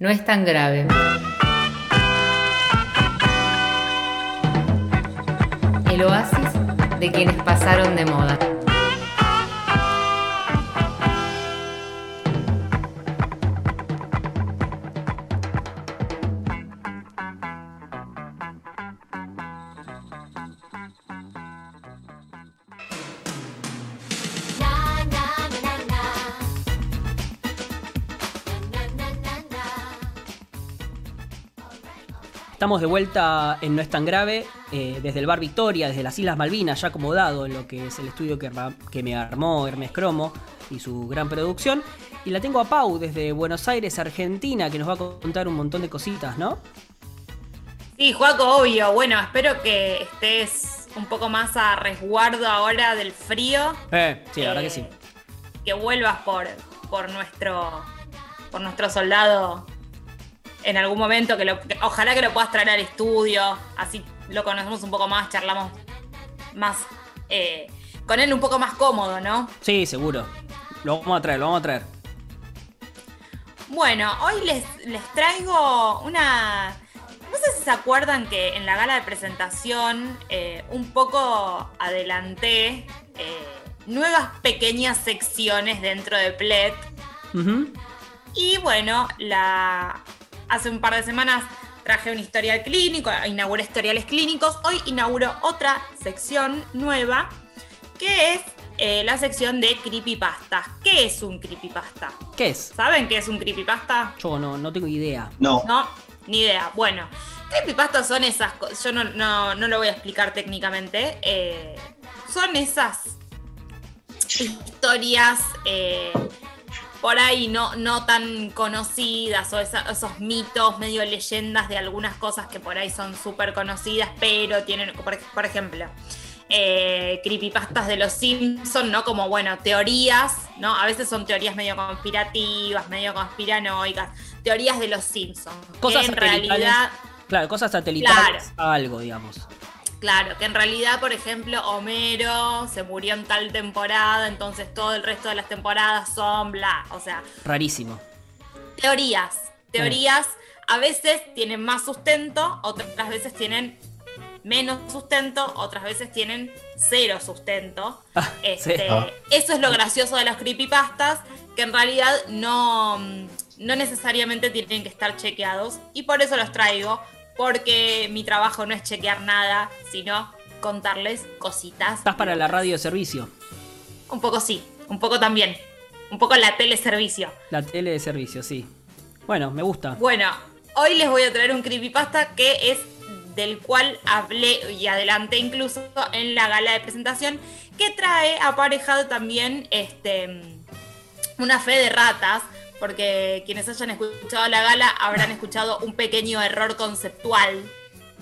No es tan grave. El oasis de quienes pasaron de moda. Estamos de vuelta en No es tan grave, eh, desde el Bar Victoria, desde las Islas Malvinas, ya acomodado en lo que es el estudio que, me armó Hermes Cromo y su gran producción. Y la tengo a Pau desde Buenos Aires, Argentina, que nos va a contar un montón de cositas, ¿no? Sí, Juaco, obvio. Bueno, espero que estés un poco más a resguardo ahora del frío. Eh, sí, la verdad que Eh, sí. Que vuelvas por, por nuestro por nuestro soldado en algún momento. Que, lo- que ojalá que lo puedas traer al estudio. Así lo conocemos un poco más, charlamos más eh, con él un poco más cómodo, ¿no? Sí, seguro. Lo vamos a traer, lo vamos a traer. Bueno, hoy les, les traigo una... No sé si se acuerdan que en la gala de presentación eh, un poco adelanté eh, nuevas pequeñas secciones dentro de. Ujú. Y bueno, la... hace un par de semanas traje un historial clínico, inauguré historiales clínicos. Hoy inauguro otra sección nueva que es eh, la sección de creepypastas. ¿Qué es un creepypasta? ¿Qué es? ¿Saben qué es un creepypasta? Yo no, no tengo idea. No. No, ni idea. Bueno, creepypastas son esas cosas. Yo no, no, no lo voy a explicar técnicamente. eh, son esas historias eh, por ahí no, no tan conocidas o esa- esos mitos, medio leyendas de algunas cosas que por ahí son súper conocidas, pero tienen, por, por ejemplo, eh, creepypastas de los Simpsons, ¿no? Como, bueno, teorías, ¿no? A veces son teorías medio conspirativas, medio conspiranoicas, teorías de los Simpsons. Cosas que en realidad, Claro, cosas satelitales Claro. a algo, digamos. Claro, que en realidad, por ejemplo, Homero se murió en tal temporada, entonces todo el resto de las temporadas son bla. O sea, Rarísimo. teorías. Teorías a veces tienen más sustento, otras veces tienen menos sustento, otras veces tienen cero sustento. Ah, Este, sí. Ah. Eso es lo gracioso de los creepypastas, que en realidad no, no necesariamente tienen que estar chequeados. Y por eso los traigo, porque mi trabajo no es chequear nada, sino contarles cositas. Estás para la radio de servicio, Un poco sí, un poco también. Un poco la teleservicio. la tele de servicio, sí. Bueno, me gusta. Bueno, hoy les voy a traer un creepypasta que es del cual hablé y adelanté incluso en la gala de presentación, que trae aparejado también este, una fe de ratas, porque quienes hayan escuchado la gala habrán escuchado un pequeño error conceptual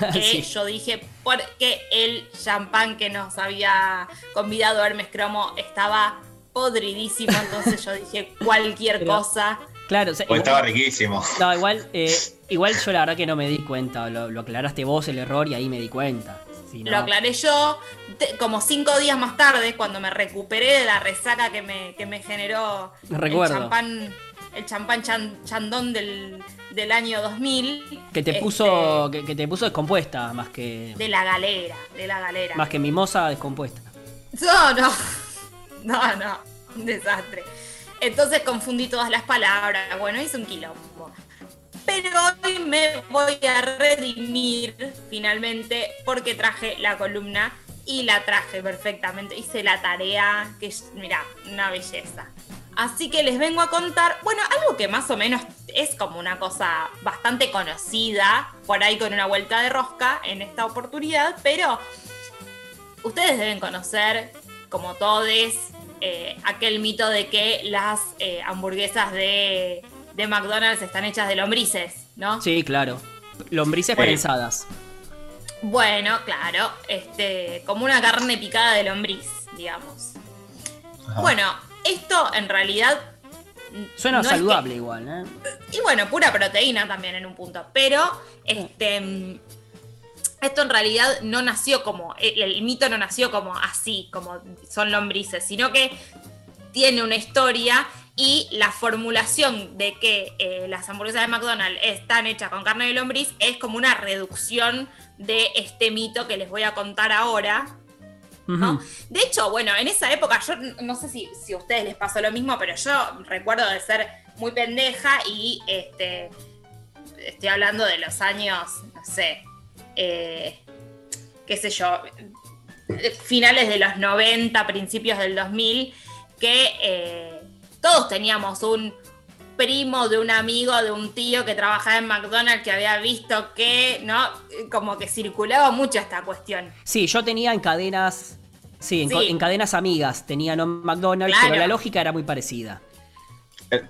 que Sí. yo dije porque el champán que nos había convidado Hermes Cromo estaba podridísimo, entonces yo dije cualquier Pero- cosa. Claro, o sea, Pues igual- estaba riquísimo. No, igual, eh, igual yo la verdad que no me di cuenta. Lo, lo aclaraste vos el error y ahí me di cuenta. Si no- Lo aclaré yo te- como cinco días más tarde, cuando me recuperé de la resaca que me, que me generó Recuerdo. el champán, el champán chan- chandón del, del año 2000. Que te este, puso. Que, que te puso descompuesta más que. De la galera, de la galera. Más que mimosa descompuesta. No, no. No, no. Un desastre. Entonces confundí todas las palabras. Bueno, hice un quilombo. Pero hoy me voy a redimir finalmente porque traje la columna y la traje perfectamente. Hice la tarea, que mira, una belleza. Así que les vengo a contar, bueno, algo que más o menos es como una cosa bastante conocida, por ahí con una vuelta de rosca en esta oportunidad, pero ustedes deben conocer, como todos, eh, aquel mito de que las eh, hamburguesas de, de McDonald's están hechas de lombrices, ¿no? Sí, claro. Lombrices Sí. prensadas. Bueno, claro, este, como una carne picada de lombriz, digamos. Ajá. Bueno, esto en realidad Suena no es que- saludable igual, ¿eh? y bueno, pura proteína también en un punto. Pero este esto en realidad no nació como. El, el mito no nació como así, como son lombrices, sino que tiene una historia Y la formulación de que eh, las hamburguesas de McDonald's están hechas con carne de lombriz es como una reducción de este mito que les voy a contar ahora. De hecho, bueno, en esa época, yo no sé si, si a ustedes les pasó lo mismo, pero yo recuerdo de ser muy pendeja y este estoy hablando de los años, no sé, eh, qué sé yo, finales de los 90, principios del 2000, que eh, todos teníamos un primo de un amigo, de un tío que trabajaba en McDonald's que había visto que, ¿no? Como que circulaba mucho esta cuestión. Sí, yo tenía en cadenas. Sí, en, co- Sí. en cadenas amigas tenía no McDonald's, Claro. pero la lógica era muy parecida. El,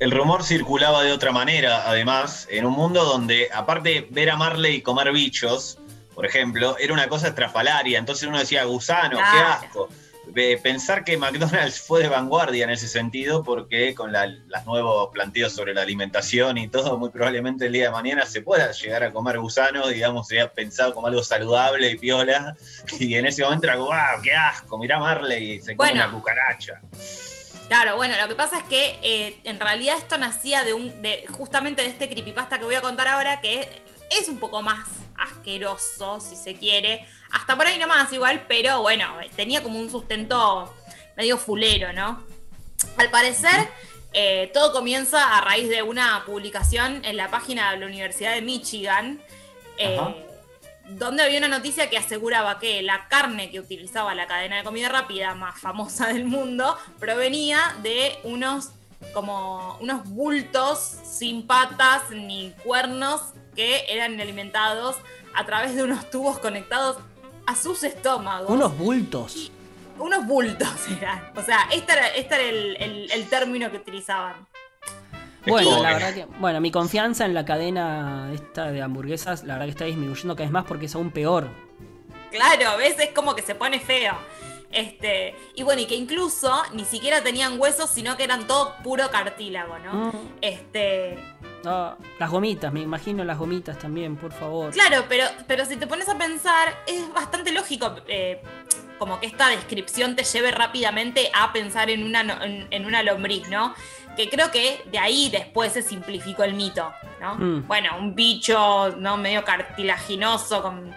el rumor circulaba de otra manera, además, en un mundo donde, aparte ver a Marley comer bichos, por ejemplo, era una cosa estrafalaria. Entonces uno decía, gusano, qué asco. Eh, Pensar que McDonald's fue de vanguardia en ese sentido, porque con la- los nuevos planteos sobre la alimentación y todo, muy probablemente el día de mañana se pueda llegar a comer gusanos, digamos, sería pensado como algo saludable y piola. Y en ese momento era como, wow, qué asco, mirá Marley y se come Bueno. una cucaracha. Claro, bueno, lo que pasa es que eh, en realidad esto nacía de un, de, justamente de este creepypasta que voy a contar ahora, que es un poco más asqueroso, si se quiere. Hasta por ahí nomás igual, pero bueno, tenía como un sustento medio fulero, ¿no? Al parecer, eh, todo comienza a raíz de una publicación en la página de la Universidad de Michigan, eh, donde había una noticia que aseguraba que la carne que utilizaba la cadena de comida rápida más famosa del mundo provenía de unos como unos bultos sin patas ni cuernos que eran alimentados a través de unos tubos conectados a sus estómagos. Unos bultos. Unos bultos eran. O sea, este era, este era el, el- el término que utilizaban. Bueno, la verdad que. Bueno, mi confianza en la cadena esta de hamburguesas, la verdad que está disminuyendo cada vez más porque es aún peor. Claro, ¿ves? Es como que se pone feo. Este, y bueno, y que incluso ni siquiera tenían huesos, sino que eran todo puro cartílago, ¿no? Mm. Este, Ah, las gomitas, me imagino las gomitas también, por favor. claro, pero, pero si te pones a pensar, es bastante lógico eh, como que esta descripción te lleve rápidamente a pensar en una, en, en una lombriz, ¿no? Que creo que de ahí después se simplificó el mito, ¿no? Mm. Bueno, un bicho, ¿no? Medio cartilaginoso, con.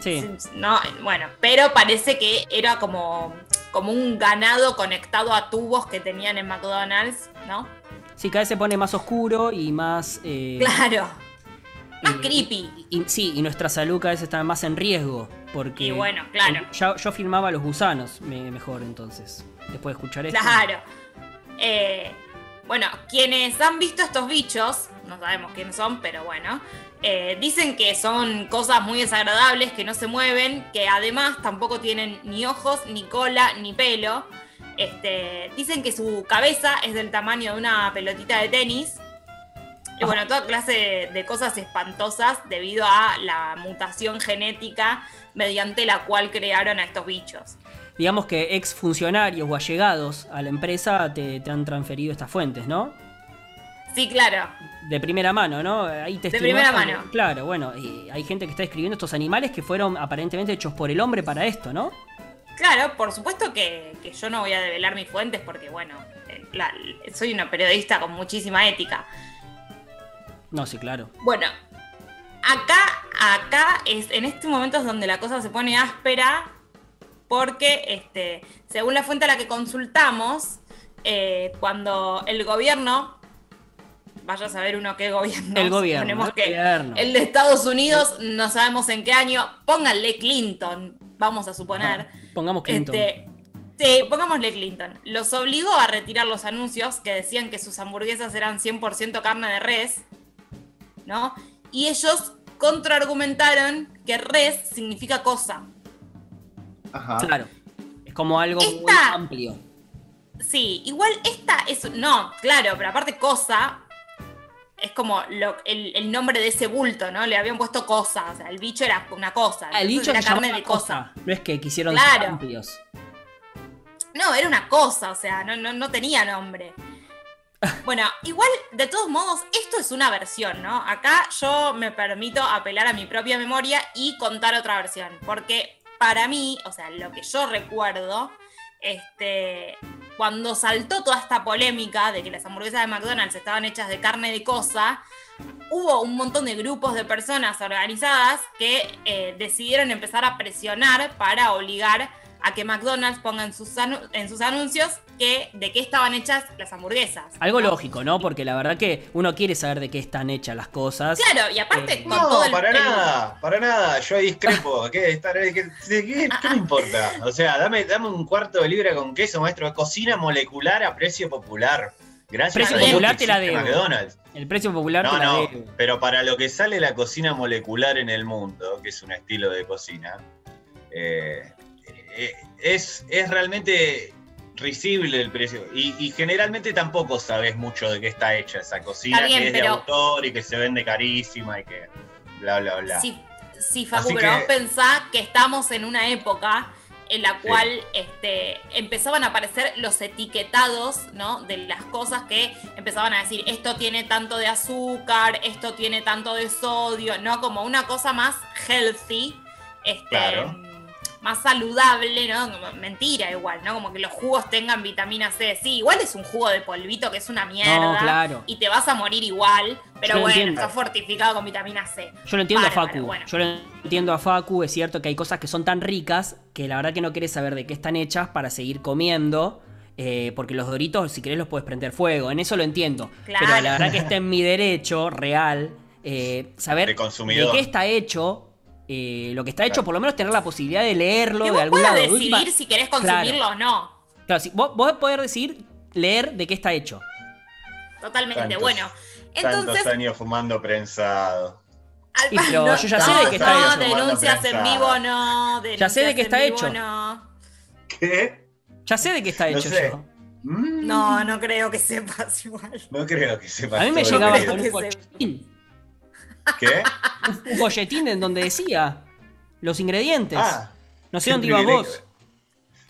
Sí, No, bueno, pero parece que era como, como un ganado conectado a tubos que tenían en McDonald's, ¿no? Sí, cada vez se pone más oscuro y más. eh, Claro. Más eh, creepy. Y, sí, y nuestra salud cada vez está más en riesgo. Porque. Y bueno, claro. Ya, yo filmaba los gusanos, me- mejor entonces. Después de escuchar esto. Claro. Eh, bueno, quienes han visto estos bichos, no sabemos quiénes son, pero bueno, eh, dicen que son cosas muy desagradables, que no se mueven, que además tampoco tienen ni ojos, ni cola, ni pelo. Este, dicen que su cabeza es del tamaño de una pelotita de tenis. Y bueno, toda clase de, de cosas espantosas debido a la mutación genética mediante la cual crearon a estos bichos. Digamos que ex funcionarios o allegados a la empresa te, te han transferido estas fuentes, ¿no? Sí, claro. De primera mano, ¿no? Ahí te primera mano. Claro, bueno, y hay gente que está describiendo estos animales que fueron aparentemente hechos por el hombre para esto, ¿no? Claro, por supuesto que, que yo no voy a develar mis fuentes porque, bueno, eh, la- soy una periodista con muchísima ética. No, sí, claro. Bueno, acá, acá es, en este momento es donde la cosa se pone áspera porque, este, según la fuente a la que consultamos, eh, cuando el gobierno, vaya a saber uno qué gobierno, El gobierno, suponemos el que gobierno. el de Estados Unidos, no sabemos en qué año, pónganle Clinton, vamos a suponer. Pongamos Clinton. Este, sí, pongámosle Clinton. Los obligó a retirar los anuncios que decían que sus hamburguesas eran 100% carne de res, ¿no? Y ellos contraargumentaron que res significa cosa. Ajá. Claro. Es como algo muy amplio. Sí, igual esta es. No, claro, pero aparte cosa es como lo- el, el nombre de ese bulto, ¿no? Le habían puesto cosa, o sea, el bicho era una cosa. Ah, el bicho era carne de cosa. No es que quisieron Claro. ser amplios. No, era una cosa, o sea, no, no, no tenía nombre. Bueno, igual, de todos modos, esto es una versión, ¿no? Acá yo me permito apelar a mi propia memoria y contar otra versión. Porque para mí, o sea, lo que yo recuerdo, este, cuando saltó toda esta polémica de que las hamburguesas de McDonald's estaban hechas de carne de cosa, hubo un montón de grupos de personas organizadas que eh, decidieron empezar a presionar para obligar a que McDonald's ponga en sus, anu- en sus anuncios que, de qué estaban hechas las hamburguesas. Algo ¿no? lógico, ¿no? Porque la verdad que uno quiere saber de qué están hechas las cosas. Claro, y aparte Eh, con todo No, el para el- nada, para nada. Yo discrepo. ¿Qué, estar, qué, qué- qué- qué me importa? O sea, dame, dame un cuarto de libra con queso, maestro. Cocina molecular a precio popular. Gracias Precio a popular te la debo. McDonald's. El precio popular No, te la no, debo. pero para lo que sale la cocina molecular en el mundo, que es un estilo de cocina, eh, eh, es, es realmente risible el precio. Y, y generalmente tampoco sabes mucho de qué está hecha esa cocina, bien, que es de pero- autor y que se vende carísima y que bla, bla, bla. Sí, sí, Facu, Así pero que- vos pensás que estamos en una época en la cual este, empezaban a aparecer los etiquetados ¿no? de las cosas que empezaban a decir esto tiene tanto de azúcar, esto tiene tanto de sodio, ¿no? Como una cosa más healthy, este, Claro. Más saludable, ¿no? Como- Mentira igual, ¿no? Como que los jugos tengan vitamina C. Sí, igual es un jugo de polvito que es una mierda. No, claro. Y te vas a morir igual, pero bueno, entiendo. está fortificado con vitamina C. Yo lo entiendo a Facu. bueno. Yo lo entiendo a Facu. Es cierto que hay cosas que son tan ricas que la verdad que no querés saber de qué están hechas para seguir comiendo. eh, porque los doritos, si querés, los puedes prender fuego. En eso lo entiendo. Claro. Pero la verdad que está en mi derecho real eh, saber De qué está hecho. Eh, lo que está hecho, Claro. por lo menos tener la posibilidad de leerlo Que de algún lado. De decidir última- si querés Claro. consumirlo o no. Claro, si vos, vos poder decir, leer de qué está hecho. Totalmente. Tantos- bueno, Tantos entonces. años fumando prensado. al- Y pero yo ya sé de qué está no, hecho. denuncias en vivo no. Ya sé de qué está hecho. No. ¿Qué? Ya sé de qué está No hecho sé. yo. Mm, no, no creo que sepas igual. No creo que sepas A mí me llegaba con un folletín. ¿Qué? Un folletín en donde decía los ingredientes. Ah, no sé dónde ibas vos.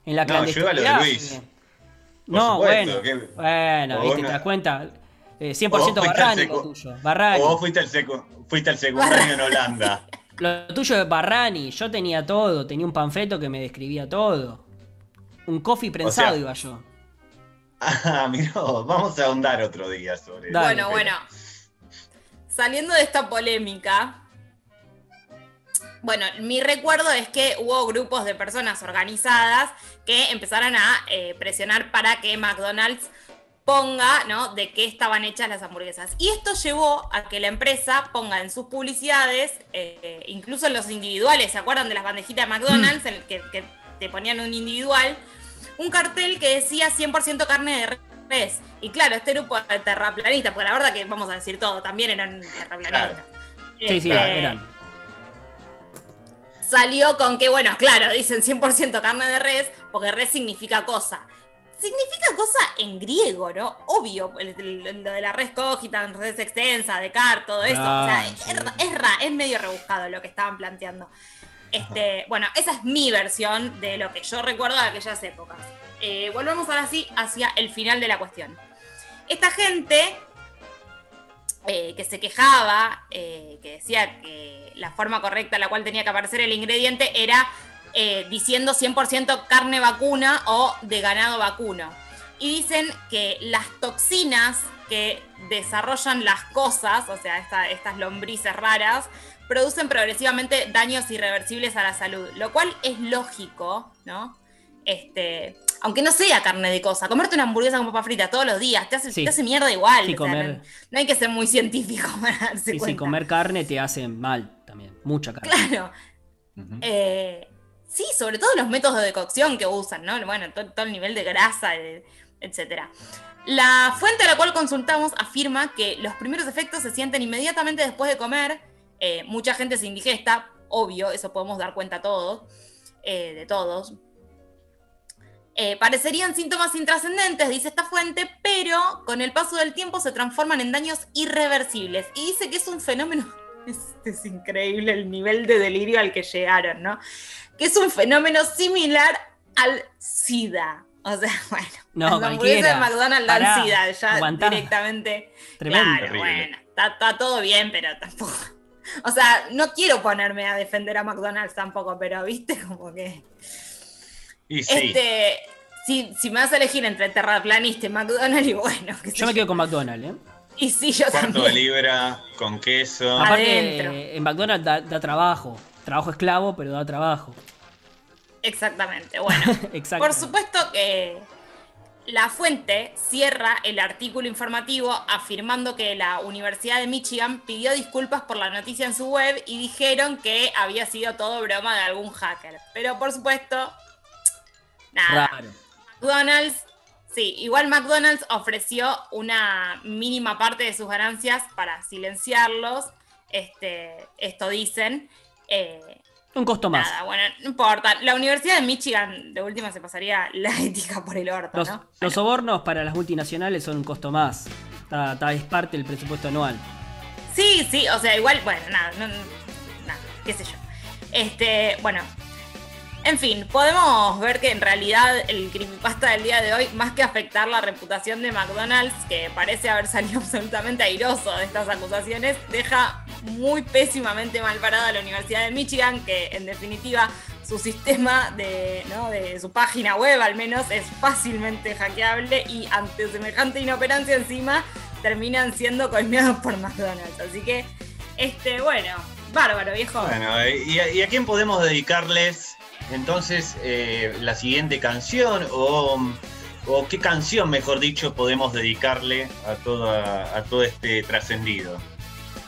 En la No, yo iba a lo de clandestinidad. Luis. No, supuesto, bueno. que- Bueno, viste, una- te das cuenta. Eh, o 100% vos fuiste al Barrani secu- lo tuyo. Barrani. O vos fuiste al, secu- fuiste al secundario en Holanda. Lo tuyo es Barrani. Yo tenía todo. Tenía un panfleto que me describía todo. Un coffee prensado sea, iba yo. Ah, mirá, vamos a ahondar otro día sobre Dale. bueno, bueno. Saliendo de esta polémica. Bueno, mi recuerdo es que hubo grupos de personas organizadas que empezaron a eh, presionar para que McDonald's ponga, ¿no? De qué estaban hechas las hamburguesas. Y esto llevó a que la empresa ponga en sus publicidades, eh, incluso en los individuales, ¿se acuerdan de las bandejitas de McDonald's en el que, que te ponían un individual? Un cartel que decía 100% carne de res. Y claro, este grupo de terraplanistas, porque la verdad que vamos a decir todo, también eran terraplanistas. Sí, sí, Este, eran. salió con que, bueno, claro, dicen 100% carne de res, porque res significa cosa. Significa cosa en griego, ¿no? Obvio, lo de la res cogita, res extensa, de car, todo eso. o sea, Claro, es, es ra- es medio rebuscado lo que estaban planteando. Este, bueno, esa es mi versión de lo que yo recuerdo de aquellas épocas. Eh, volvemos ahora sí hacia el final de la cuestión. Esta gente eh, que se quejaba, eh, que decía que la forma correcta en la cual tenía que aparecer el ingrediente era diciendo 100% carne vacuna o de ganado vacuno. Y dicen que las toxinas que desarrollan las cosas, o sea, esta- estas lombrices raras, producen progresivamente daños irreversibles a la salud, lo cual es lógico, ¿no? Este, aunque no sea carne de cosa, comerte una hamburguesa con papa frita todos los días te hace, Sí. te hace mierda igual. Sí, o sea, comer- no, no hay que ser muy científico para darse Sí, sí, comer carne te hace mal también. Mucha carne. Claro. Eh, sí, sobre todo los métodos de cocción que usan, ¿no? Bueno, to- todo, el nivel de grasa, eh, etcétera. La fuente a la cual consultamos afirma que los primeros efectos se sienten inmediatamente después de comer. Eh, mucha gente se indigesta, obvio, eso podemos dar cuenta todos, eh, de todos. Eh, parecerían síntomas intrascendentes, dice esta fuente, pero con el paso del tiempo se transforman en daños irreversibles. Y dice que es un fenómeno es increíble el nivel de delirio al que llegaron, ¿no? Que es un fenómeno similar al SIDA. O sea, bueno, No, las hamburguesas de. McDonald's dan Pará, SIDA, ya aguantá. directamente. Tremendo. Claro, bueno, está, está todo bien, pero tampoco. O sea, no quiero ponerme a defender a McDonald's tampoco, pero viste como que. Y sí, Este, si, si me vas a elegir entre terraplanista y McDonald's, y bueno. qué sé Yo me quedo con McDonald's, ¿eh? Y sí, yo Cuarto de también. libra con queso. Aparte, Adentro. en McDonald's da, da trabajo. Trabajo esclavo, pero da trabajo. Exactamente, bueno. Por supuesto que la fuente cierra el artículo informativo afirmando que la Universidad de Michigan pidió disculpas por la noticia en su web y dijeron que había sido todo broma de algún hacker. Pero por supuesto, nada. Raro. McDonald's, sí, igual McDonald's ofreció una mínima parte de sus ganancias para silenciarlos. Este, esto dicen. Eh, Un costo más. Nada, bueno, no importa. La Universidad de Michigan, de última, se pasaría la ética por el orto, Los, ¿no? los sobornos para las multinacionales son un costo más. Está- está- es parte del presupuesto anual. Sí, sí, o sea, igual, bueno, nada, no- no- nada, qué sé yo. Este, bueno. En fin, podemos ver que en realidad el creepypasta del día de hoy, más que afectar la reputación de McDonald's, que parece haber salido absolutamente airoso de estas acusaciones, deja muy pésimamente mal parada a la Universidad de Michigan, que en definitiva su sistema de, ¿no? de su página web al menos es fácilmente hackeable y ante semejante inoperancia encima terminan siendo coimeados por McDonald's. Así que, este, bueno, bárbaro, viejo. Bueno, eh, ¿y a, y a quién podemos dedicarles entonces eh, la siguiente canción? O, o qué canción, mejor dicho, podemos dedicarle a, toda, a todo este trascendido?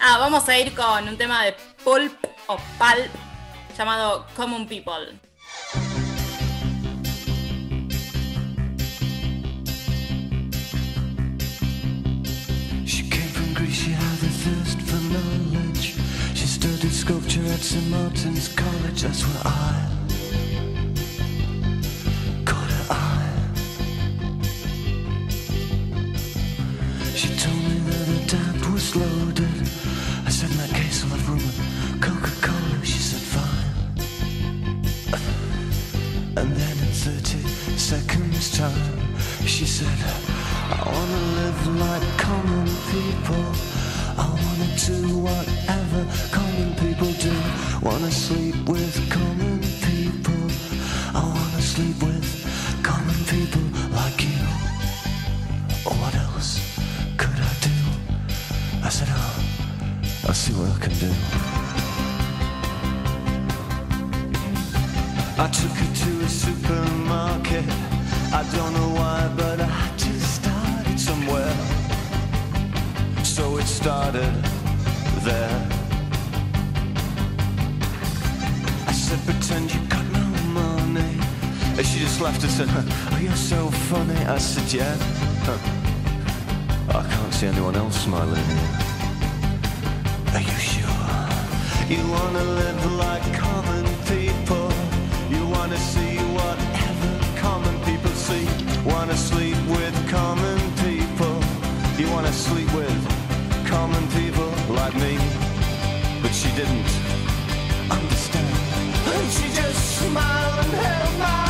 Ah, vamos a ir con un tema de Pulp o Pulp llamado Common People. She came from Greece, she had a thirst for knowledge. She studied sculpture at St. Martin's College, that's where I She told me that her dad was loaded. I said, in that case, I'll have rum and Coca-Cola. She said, fine. And then in 30 seconds time, she said, I wanna live like common people. I wanna do whatever common people do. Wanna sleep with common people. I wanna sleep with I took her to a supermarket. I don't know why, but I had to start it somewhere. So it started there. I said, pretend you got no money. And she just laughed and said, oh, you're so funny. I said, yeah. I can't see anyone else smiling here. Are you sure? You wanna live like common see whatever common people see. Wanna sleep with common people. You wanna sleep with common people like me. But she didn't understand. And she just smiled and held my